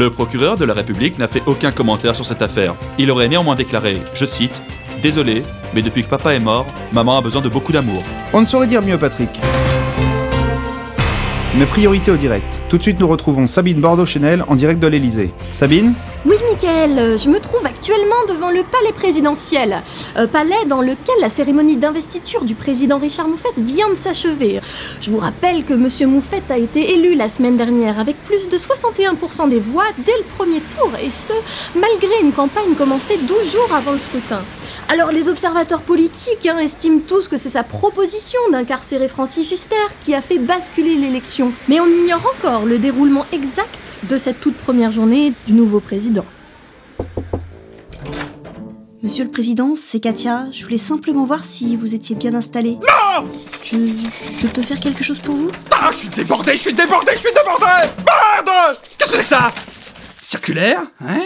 Le procureur de la République n'a fait aucun commentaire sur cette affaire. Il aurait néanmoins déclaré, je cite, Désolé, mais depuis que papa est mort, maman a besoin de beaucoup d'amour. On ne saurait dire mieux, Patrick. Mais priorité au direct. Tout de suite, nous retrouvons Sabine Bordeaux-Chenel en direct de l'Elysée. Sabine? Oui, Michael, euh, je me trouve actuellement devant le palais présidentiel. Euh, palais dans lequel la cérémonie d'investiture du président Richard Moufette vient de s'achever. Je vous rappelle que Monsieur Moufette a été élu la semaine dernière avec plus de 61% des voix dès le premier tour, et ce, malgré une campagne commencée 12 jours avant le scrutin. Alors les observateurs politiques hein, estiment tous que c'est sa proposition d'incarcérer Francis Huster qui a fait basculer l'élection. Mais on ignore encore le déroulement exact de cette toute première journée du nouveau président. Monsieur le Président, c'est Katia. Je voulais simplement voir si vous étiez bien installé. Non Je, je peux faire quelque chose pour vous? Ah, je suis débordé, je suis débordé, je suis débordé Merde Qu'est-ce que c'est que ça? Circulaire, hein?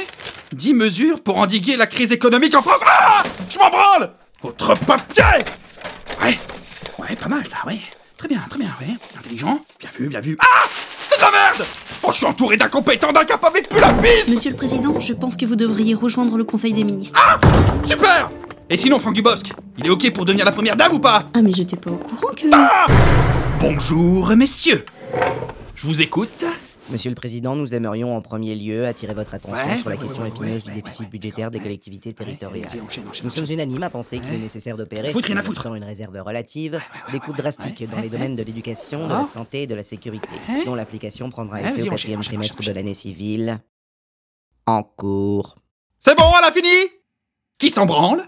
10 mesures pour endiguer la crise économique en France. Ah Je m'en branle Autre papier Ouais, ouais, pas mal ça, ouais. Très bien, très bien, ouais. Intelligent, bien vu, bien vu. Ah de la merde Oh, je suis entouré d'incompétents, d'incapables de plus la pisse Monsieur le Président, je pense que vous devriez rejoindre le Conseil des ministres. Ah Super Et sinon, Franck Dubosc, il est ok pour devenir la première dame ou pas? Ah, mais j'étais pas au courant que. Ah Bonjour, messieurs. Je vous écoute. Monsieur le Président, nous aimerions en premier lieu attirer votre attention Ouais, sur la ouais, question ouais, épineuse du déficit budgétaire des collectivités territoriales. Allez, enchaîne, enchaîne, Nous sommes unanimes à penser qu'il est nécessaire d'opérer, laissant une réserve relative, des coupes drastiques dans les domaines de l'éducation, de Ah. la santé et de la sécurité, dont l'application prendra effet au quatrième trimestre de l'année civile. En cours. C'est bon, elle a fini? Qui s'en branle?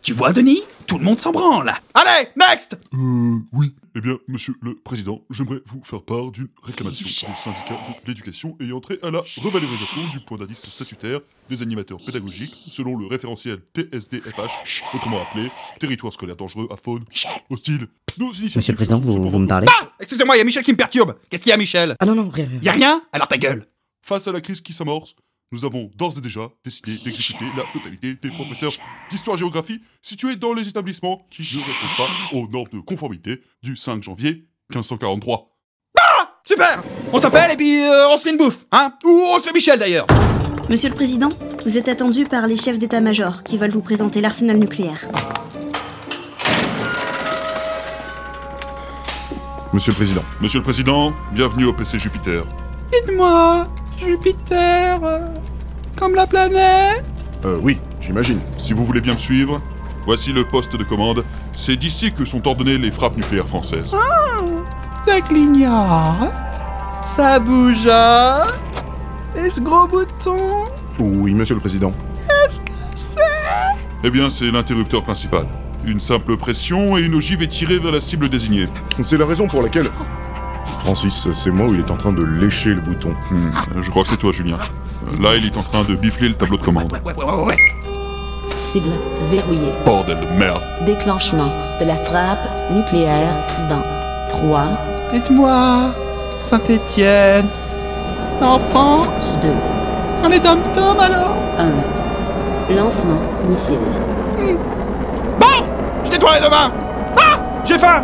Tu vois, Denis? Tout le monde s'en branle. Allez, next Euh, oui. Eh bien, monsieur le président, j'aimerais vous faire part d'une réclamation du syndicat de l'éducation ayant trait à la revalorisation du point d'indice statutaire des animateurs pédagogiques selon le référentiel TSDFH, autrement appelé territoire scolaire dangereux à faune hostile. Nos initiatives Monsieur le Président, sont vous, cependant- vous me parlez Ah Excusez-moi, il y a Michel qui me perturbe. Qu'est-ce qu'il y a, Michel? Ah non, non, rien, rien. Y a rien? Alors ta gueule Face à la crise qui s'amorce, nous avons d'ores et déjà décidé d'exécuter la totalité des professeurs d'histoire-géographie situés dans les établissements qui ne répondent pas aux normes de conformité du 5 janvier 1543. Super On s'appelle et puis euh, on se fait une bouffe, hein Ou on se fait Michel d'ailleurs Monsieur le Président, vous êtes attendu par les chefs d'état-major qui veulent vous présenter l'arsenal nucléaire. Monsieur le Président. Monsieur le Président, bienvenue au PC Jupiter. Dites-moi, Jupiter, comme la planète Euh, oui, j'imagine. Si vous voulez bien me suivre, voici le poste de commande. C'est d'ici que sont ordonnées les frappes nucléaires françaises. Ça clignote, ça bougeote, et ce gros bouton, Oui, monsieur le Président. c'est... Eh bien, c'est l'interrupteur principal. Une simple pression et une ogive est tirée vers la cible désignée. C'est la raison pour laquelle. Francis, c'est moi où il est en train de lécher le bouton. Hmm, je crois que c'est toi, Julien. Là, il est en train de bifler le tableau de commande. Ouais, ouais, ouais, ouais, ouais. Cible verrouillée. Bordel de merde. Déclenchement de la frappe nucléaire dans 3, Dites-moi, Saint-Étienne, en France, 2, on est dom-tom alors 1. Lancement missile. Bon Je nettoie les deux mains Ah J'ai faim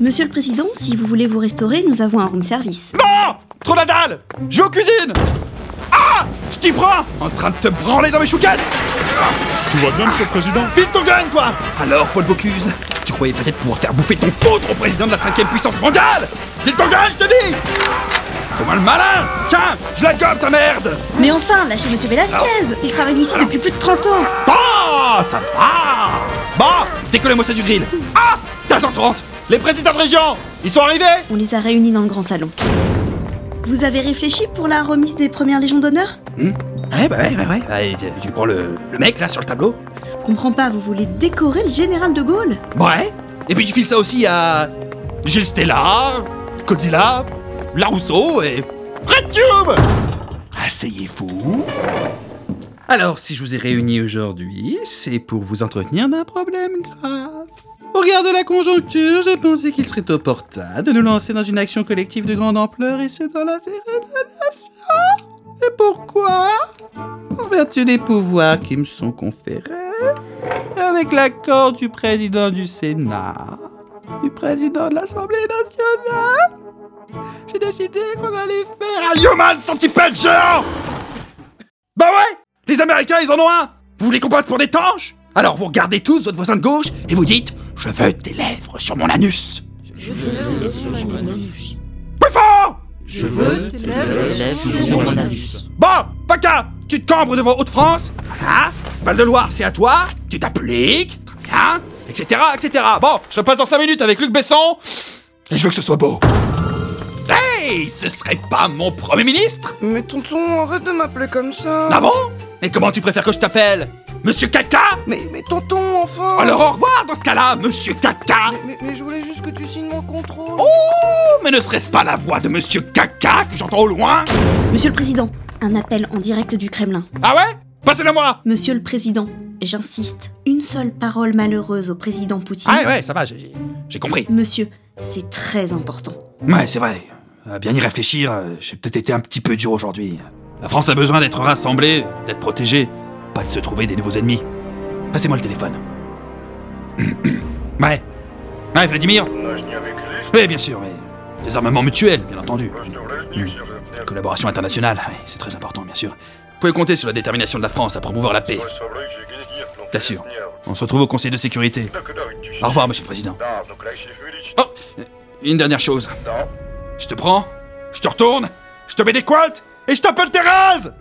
Monsieur le Président, si vous voulez vous restaurer, nous avons un room service. Non Trop la dalle Je vais aux cuisines Ah Je t'y prends En train de te branler dans mes chouquettes Tout va bien, monsieur le Président File ton gun, quoi Alors, Paul Bocuse, tu croyais peut-être pouvoir faire bouffer ton poutre au président de la cinquième puissance mondiale File ton gun, je te dis Fais-moi le malin Tiens, je la gobe, ta merde Mais enfin, lâchez Monsieur Velasquez Il travaille ici depuis plus de 30 ans Bon, ça va Bon, décollez-moi ça du grill Ah 15h30 Les présidents de région, ils sont arrivés On les a réunis dans le grand salon. Vous avez réfléchi pour la remise des premières légions d'honneur Ouais, bah ouais, ouais, ouais. Allez, tu- prends le, le mec, là, sur le tableau Je comprends pas, vous voulez décorer le général de Gaulle Ouais. Et puis tu files ça aussi à Gilles Stella, Godzilla, Larousseau et RedTube Asseyez-vous. Alors, si je vous ai réunis aujourd'hui, c'est pour vous entretenir d'un problème grave. Au regard de la conjoncture, j'ai pensé qu'il serait opportun de nous lancer dans une action collective de grande ampleur et ce dans l'intérêt de la nation. Et pourquoi? En vertu des pouvoirs qui me sont conférés, avec l'accord du président du Sénat, du président de l'Assemblée nationale J'ai décidé qu'on allait faire un Human Centipede géant Bah ouais Les Américains, ils en ont un Vous voulez qu'on passe pour des tanches? Alors vous regardez tous votre voisin de gauche et vous dites « Je veux des lèvres sur mon anus !» Plus fort Je veux tes lèvres sur mon anus. Bon, Paca, tu te cambres devant Haute-France, voilà. Val-de-Loire, c'est à toi, tu t'appliques, très bien, etc., etc. Bon, Je passe dans 5 minutes avec Luc Besson. et je veux que ce soit beau. Hey, ce serait pas mon Premier ministre Mais tonton, arrête de m'appeler comme ça. Ah bon? Et comment tu préfères que je t'appelle Monsieur Caca Mais, mais tonton, enfin Alors au revoir dans ce cas-là, Monsieur Caca mais, mais, mais je voulais juste que tu signes mon contrôle. Oh, mais ne serait-ce pas la voix de Monsieur Caca que j'entends au loin Monsieur le Président, un appel en direct du Kremlin. Ah ouais? Passez-le moi Monsieur le Président, j'insiste, une seule parole malheureuse au président Poutine. Ah ouais, ça va, j'ai j'ai compris. Monsieur, c'est très important. Ouais, c'est vrai. À bien y réfléchir, euh, j'ai peut-être été un petit peu dur aujourd'hui. La France a besoin d'être rassemblée, d'être protégée, pas de se trouver des nouveaux ennemis. Passez-moi le téléphone. ouais. Ouais, Vladimir Oui, bien sûr, mais des armements mutuels, bien entendu. Hmm. Collaboration internationale, c'est très important, bien sûr. Vous pouvez compter sur la détermination de la France à promouvoir la paix. Bien sûr. On se retrouve au Conseil de sécurité. Au revoir, Monsieur le Président. Oh, une dernière chose. Je te prends, je te retourne, je te mets des couettes et je t'appelle Thérèse